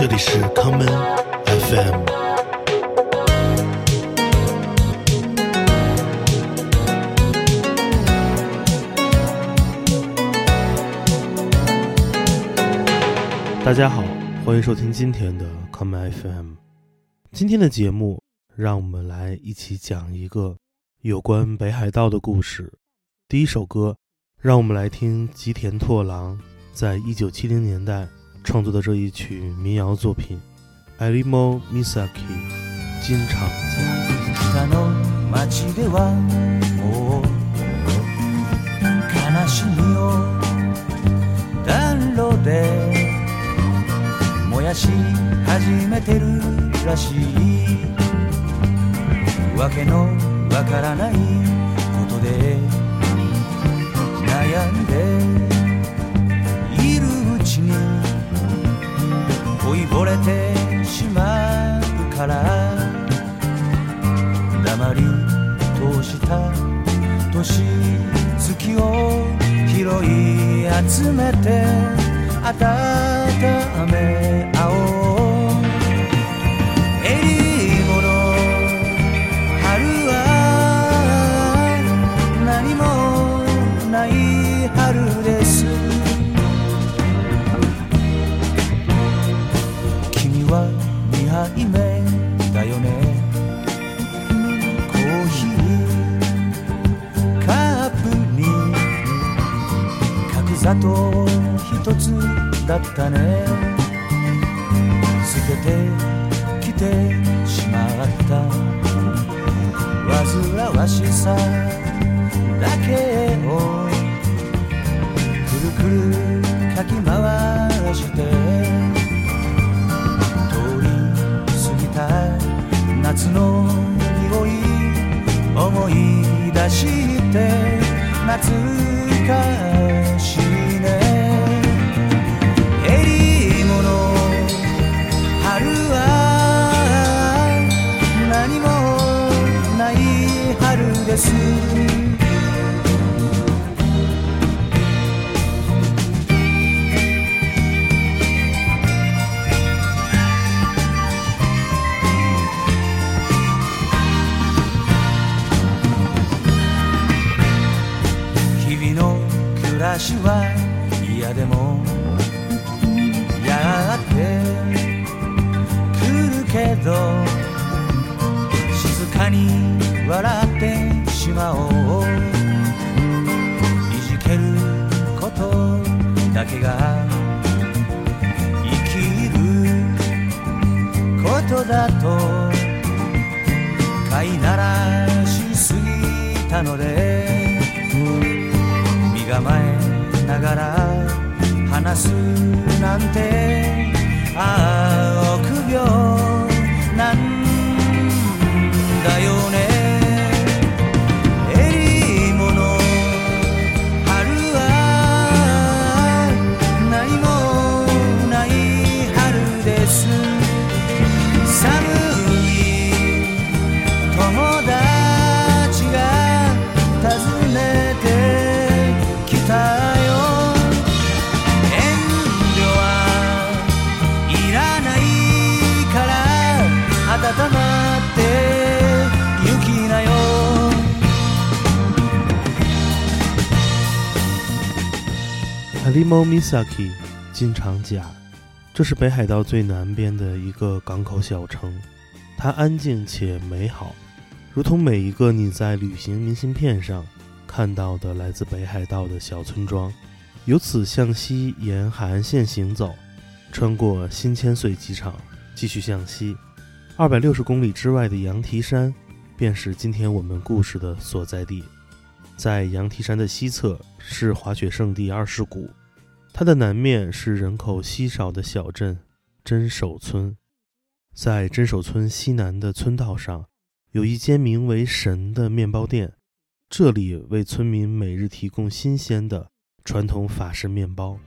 这里是康门 FM。大家好，欢迎收听今天的康门 FM。今天的节目，让我们来一起讲一个有关北海道的故事。第一首歌，让我们来听吉田拓郎在一九七零年代。创作的这一曲民谣作品《Arimo Misaki》经常在。もやし始めてるらしいわけのわからないことで悩んでいるうちに恋ぼれてしまうから黙り通した年月を拾い集めて温めだったね捨ててきてしまった煩わしさだけをくるくるかき回して通り過ぎた夏の匂い思い出して夏ことだと飼いならしすぎたので身構えながら話すなんてああ臆病 Imomisaki 金长甲，这是北海道最南边的一个港口小城，它安静且美好，如同每一个你在旅行明信片上看到的来自北海道的小村庄。由此向西沿海岸线行走，穿过新千岁机场，继续向西，二百六十公里之外的羊蹄山便是今天我们故事的所在地。在羊蹄山的西侧是滑雪圣地二世谷。它的南面是人口稀少的小镇真守村，在真守村西南的村道上，有一间名为“神”的面包店，这里为村民每日提供新鲜的传统法式面包。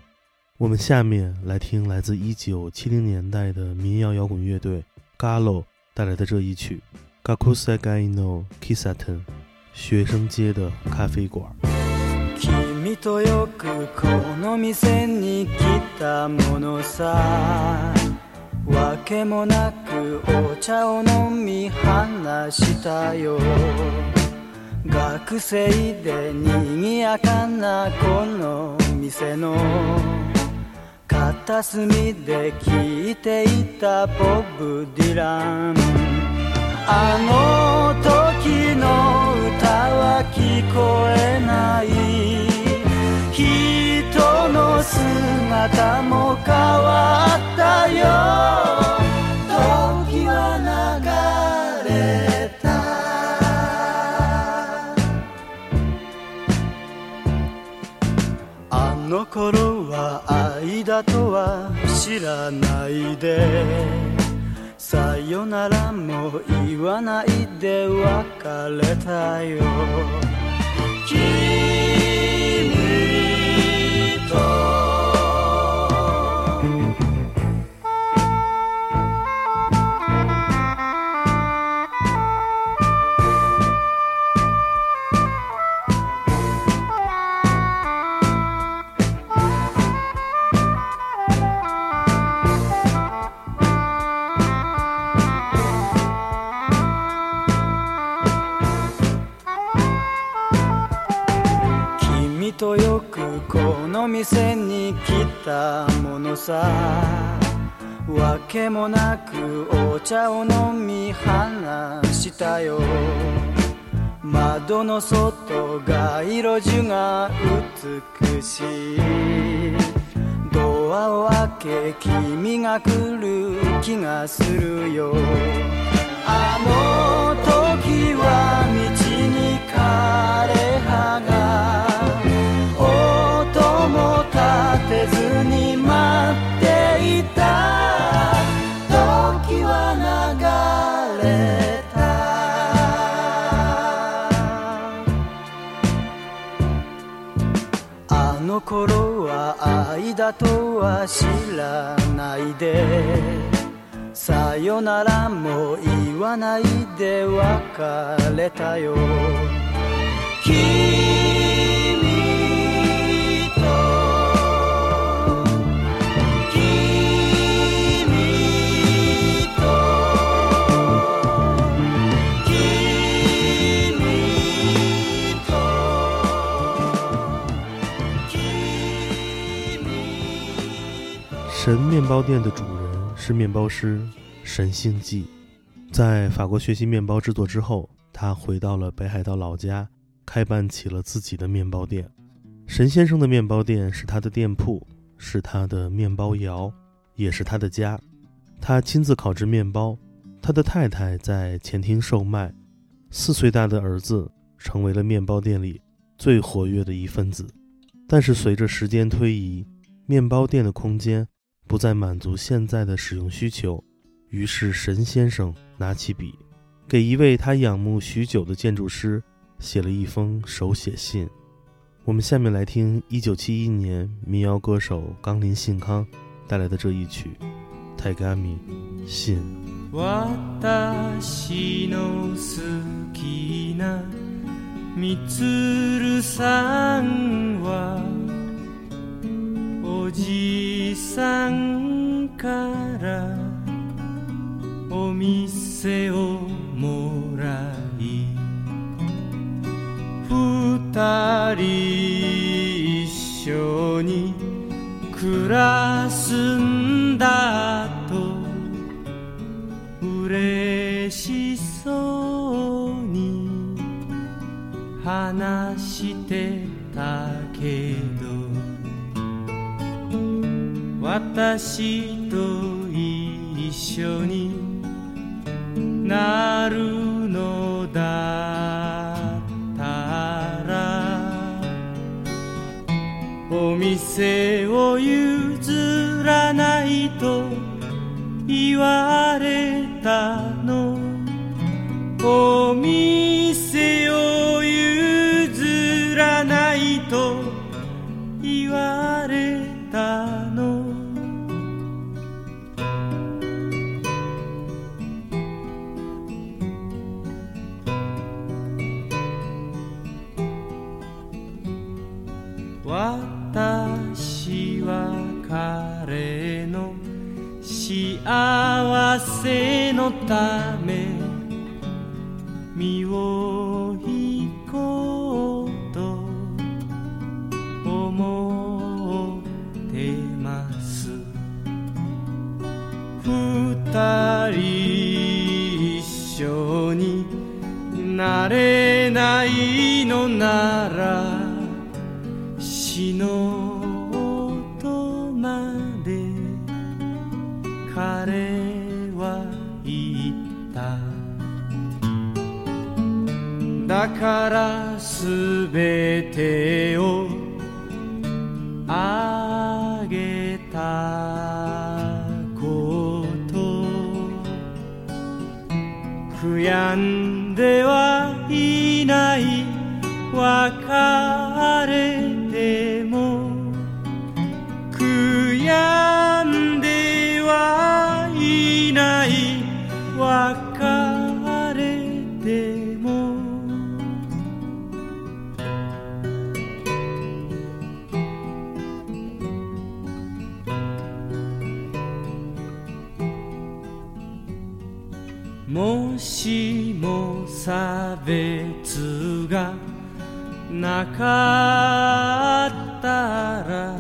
我们下面来听来自1970年代的民谣摇滚乐队 Gallo 带来的这一曲《g a k u s a Gai no Kisaten》，学生街的咖啡馆。とよくこの店に来たものさわけもなくお茶を飲み話したよ学生で賑やかなこの店の片隅で聞いていたボブ・ディランあの時の歌は聞こえない人の姿も変わったよ時は流れたあの頃は愛だとは知らないでさよならも言わないで別れたよ love. けもなくお茶を飲み話したよ窓の外街路樹が美しいドアを開け君が来る気がするよあの時は道に枯れ葉が音も心は愛だとは知らないでさよならも言わないで別れたよ神面包店的主人是面包师神星记，在法国学习面包制作之后，他回到了北海道老家，开办起了自己的面包店。神先生的面包店是他的店铺，是他的面包窑，也是他的家。他亲自烤制面包，他的太太在前厅售卖，四岁大的儿子成为了面包店里最活跃的一份子。但是随着时间推移，面包店的空间。不再满足现在的使用需求，于是神先生拿起笔，给一位他仰慕许久的建筑师写了一封手写信。我们下面来听1971年民谣歌手冈林信康带来的这一曲《泰戈米信》。おじさんからお店をもらい二人一緒に暮らすんだと嬉しそうに話してたけど私と一緒になるのだったらお店を譲らないと言われたのお店 notar しも差別がなかったら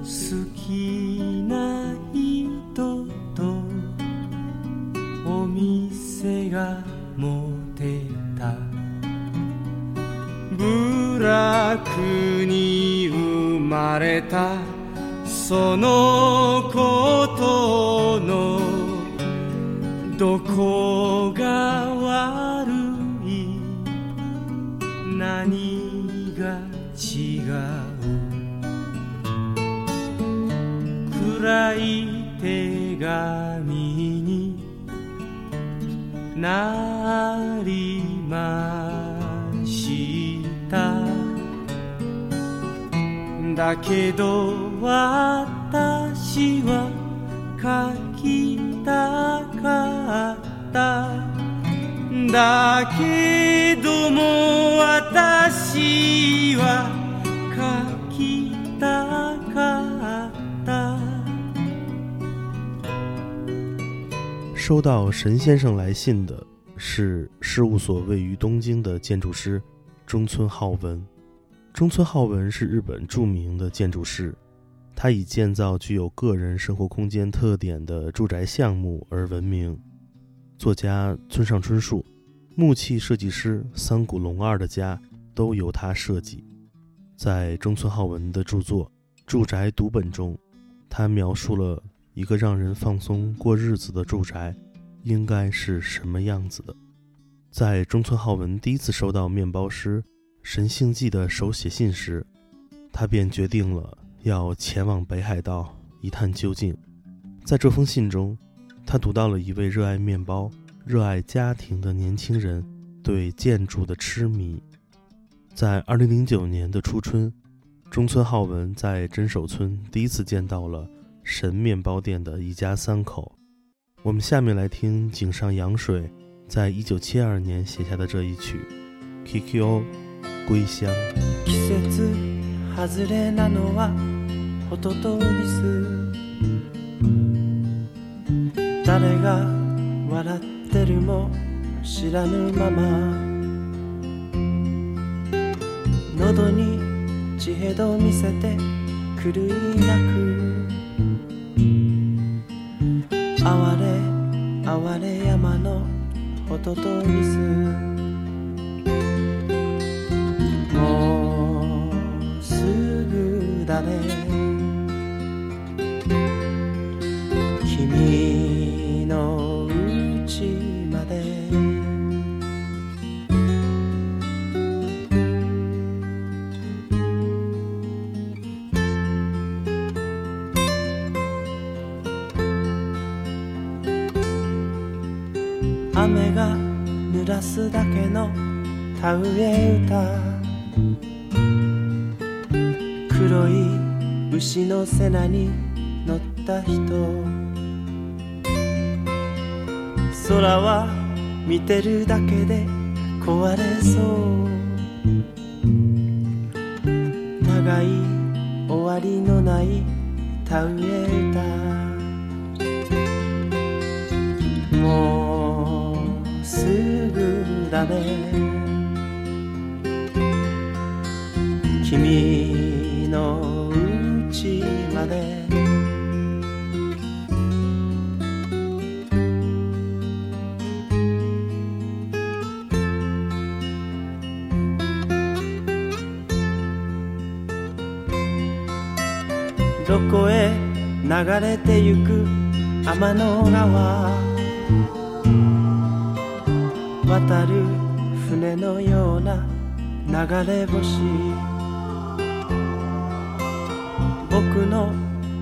好きな人とお店が持てた部落に生まれたその收到神先生来信的是事务所位于东京的建筑师中村浩文。中村浩文是日本著名的建筑师，他以建造具有个人生活空间特点的住宅项目而闻名。作家村上春树、木器设计师三谷隆二的家都由他设计。在中村浩文的著作《住宅读本》中，他描述了一个让人放松过日子的住宅应该是什么样子的。在中村浩文第一次收到面包师。神性记》的手写信时，他便决定了要前往北海道一探究竟。在这封信中，他读到了一位热爱面包、热爱家庭的年轻人对建筑的痴迷。在二零零九年的初春，中村浩文在真守村第一次见到了神面包店的一家三口。我们下面来听井上洋水在一九七二年写下的这一曲《Kiko》。归乡季節外れなのはホトトギス誰が笑ってるも知らぬまま喉に血へど見せて狂いなく哀れ哀れ山のホトトギスだね君のうちまで雨が濡らすだけの田植え歌星のに乗った人空は見てるだけで壊れそう長い終わりのない田植えだもうすぐだね君まで」「どこへ流れてゆく天の川」「渡る船のような流れ星」の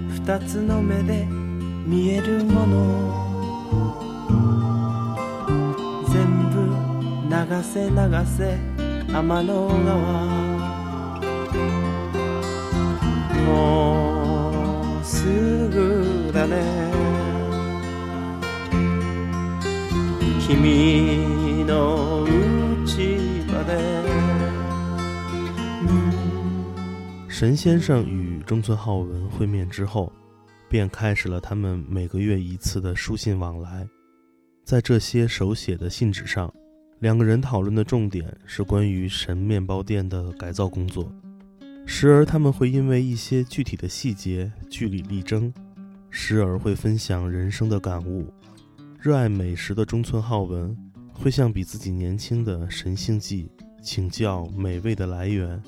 二つの目で見えるもの全部流せ流せ天の川もうすぐだね君のちまで神先生与中村浩文会面之后，便开始了他们每个月一次的书信往来。在这些手写的信纸上，两个人讨论的重点是关于神面包店的改造工作。时而他们会因为一些具体的细节据理力争，时而会分享人生的感悟。热爱美食的中村浩文会向比自己年轻的神性纪请教美味的来源。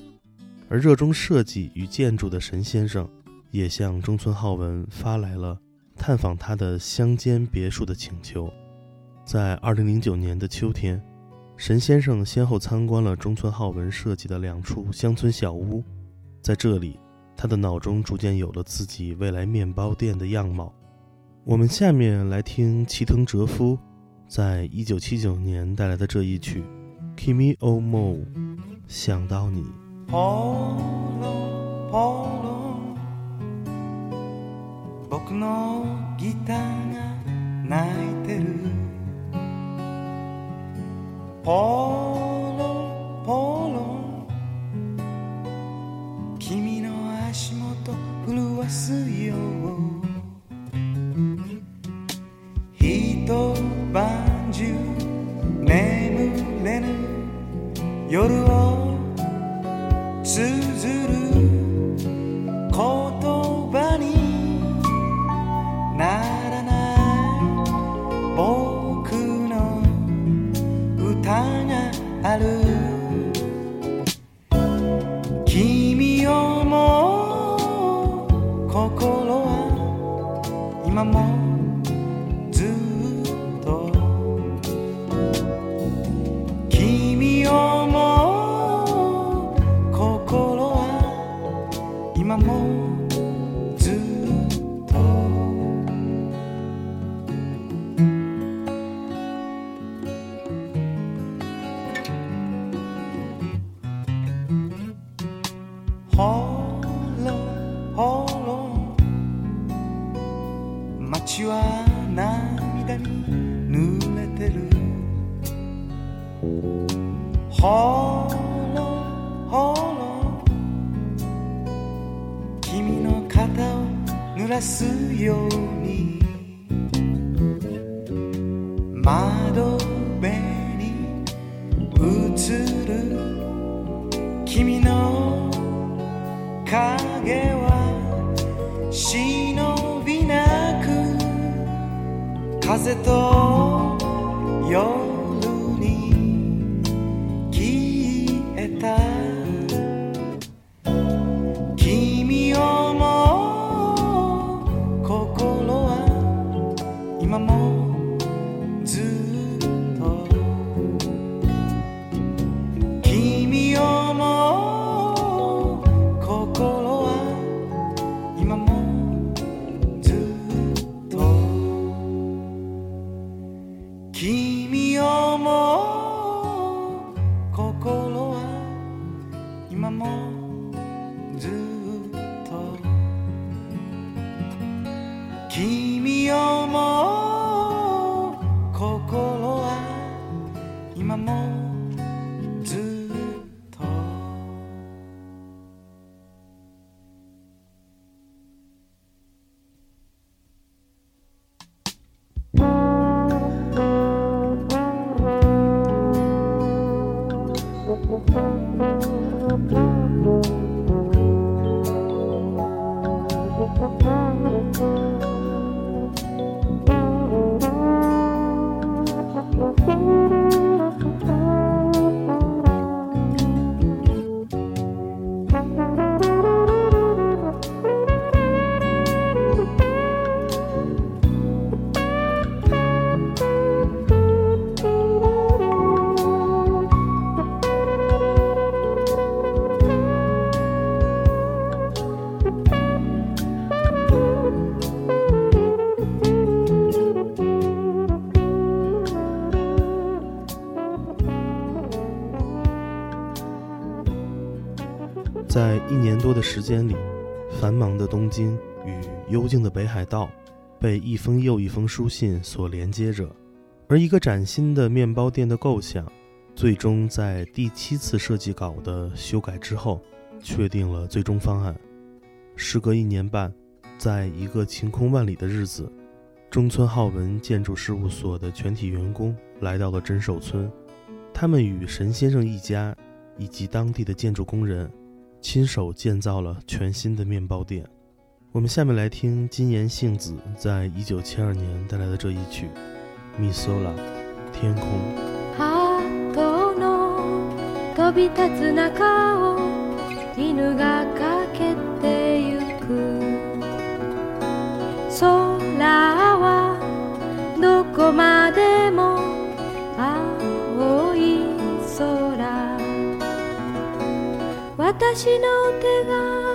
而热衷设计与建筑的神先生，也向中村浩文发来了探访他的乡间别墅的请求。在二零零九年的秋天，神先生先后参观了中村浩文设计的两处乡村小屋，在这里，他的脑中逐渐有了自己未来面包店的样貌。我们下面来听齐藤哲夫在一九七九年带来的这一曲《Kimi o Mo》，想到你。ポロポロ僕のギターが泣いてるポロ时间里，繁忙的东京与幽静的北海道被一封又一封书信所连接着，而一个崭新的面包店的构想，最终在第七次设计稿的修改之后，确定了最终方案。时隔一年半，在一个晴空万里的日子，中村浩文建筑事务所的全体员工来到了真守村，他们与神先生一家，以及当地的建筑工人。亲手建造了全新的面包店。我们下面来听金岩杏子在一九七二年带来的这一曲《m i s 天空》。私の手が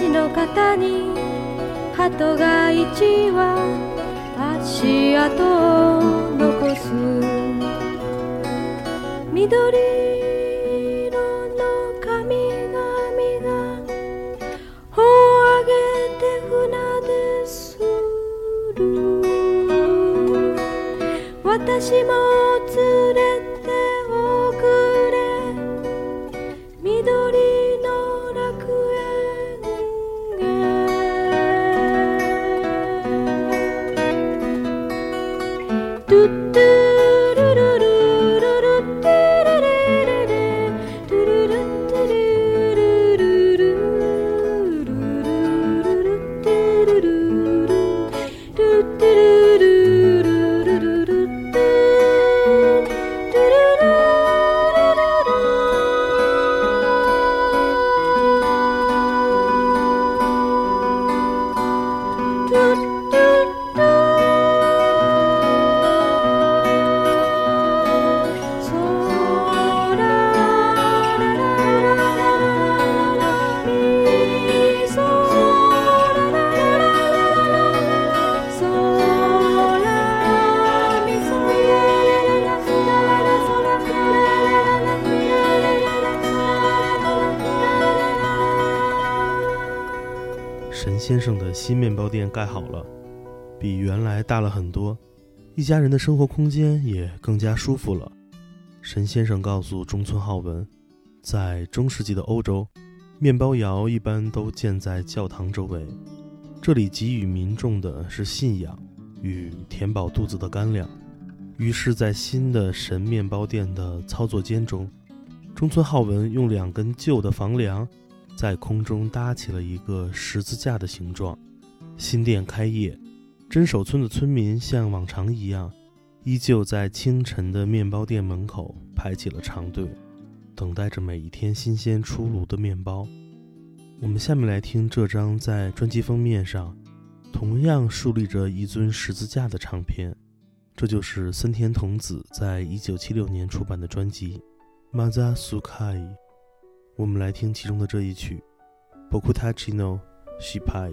足の肩に鳩が一羽足跡を残す緑新面包店盖好了，比原来大了很多，一家人的生活空间也更加舒服了。神先生告诉中村浩文，在中世纪的欧洲，面包窑一般都建在教堂周围，这里给予民众的是信仰与填饱肚子的干粮。于是，在新的神面包店的操作间中，中村浩文用两根旧的房梁，在空中搭起了一个十字架的形状。新店开业，真守村的村民像往常一样，依旧在清晨的面包店门口排起了长队，等待着每一天新鲜出炉的面包。我们下面来听这张在专辑封面上同样竖立着一尊十字架的唱片，这就是森田童子在一九七六年出版的专辑《Mazasukai》。我们来听其中的这一曲《Bokutachi no Shippai》。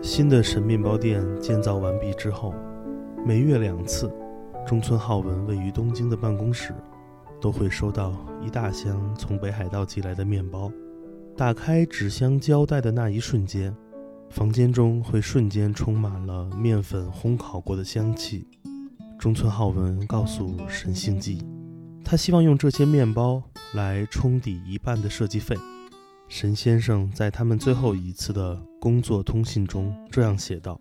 新的神面包店建造完毕之后，每月两次，中村浩文位于东京的办公室都会收到一大箱从北海道寄来的面包。打开纸箱胶带的那一瞬间，房间中会瞬间充满了面粉烘烤过的香气。中村浩文告诉神星纪，他希望用这些面包来冲抵一半的设计费。神先生在他们最后一次的工作通信中这样写道：“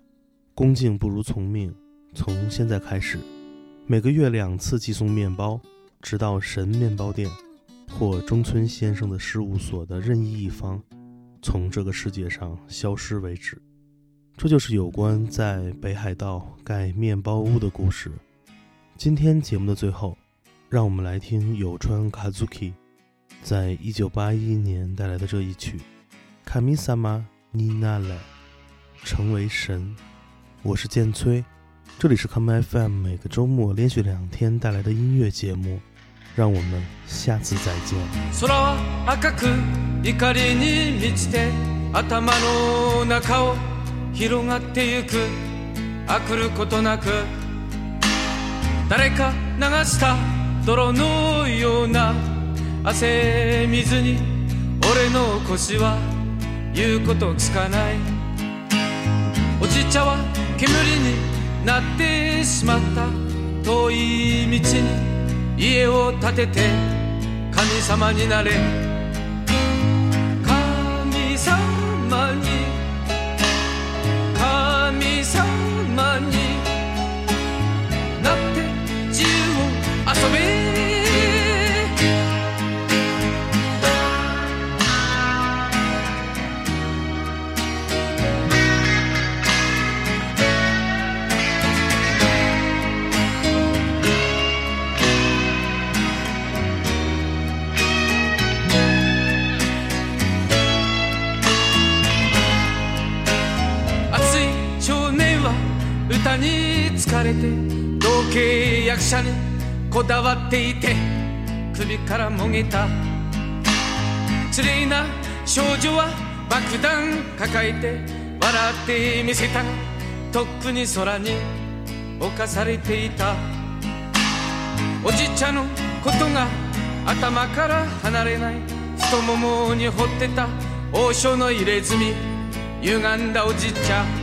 恭敬不如从命，从现在开始，每个月两次寄送面包，直到神面包店。”或中村先生的事务所的任意一方，从这个世界上消失为止。这就是有关在北海道盖面包屋的故事。今天节目的最后，让我们来听有川 Kazuki 在一九八一年带来的这一曲《卡米萨玛尼娜 m 成为神。我是建崔，这里是 Come FM，每个周末连续两天带来的音乐节目。让我们下次再见。空は赤く怒りに満ちて頭の中を広がってゆくあくることなく誰か流した泥のような汗水に俺の腰は言うこと聞かないおじ茶は煙になってしまった遠い道に家を建てて神様になれ抱えて笑ってみせたがとっくに空に侵されていたおじいちゃんのことが頭から離れない太ももに掘ってた王将の入れ墨歪んだおじいちゃん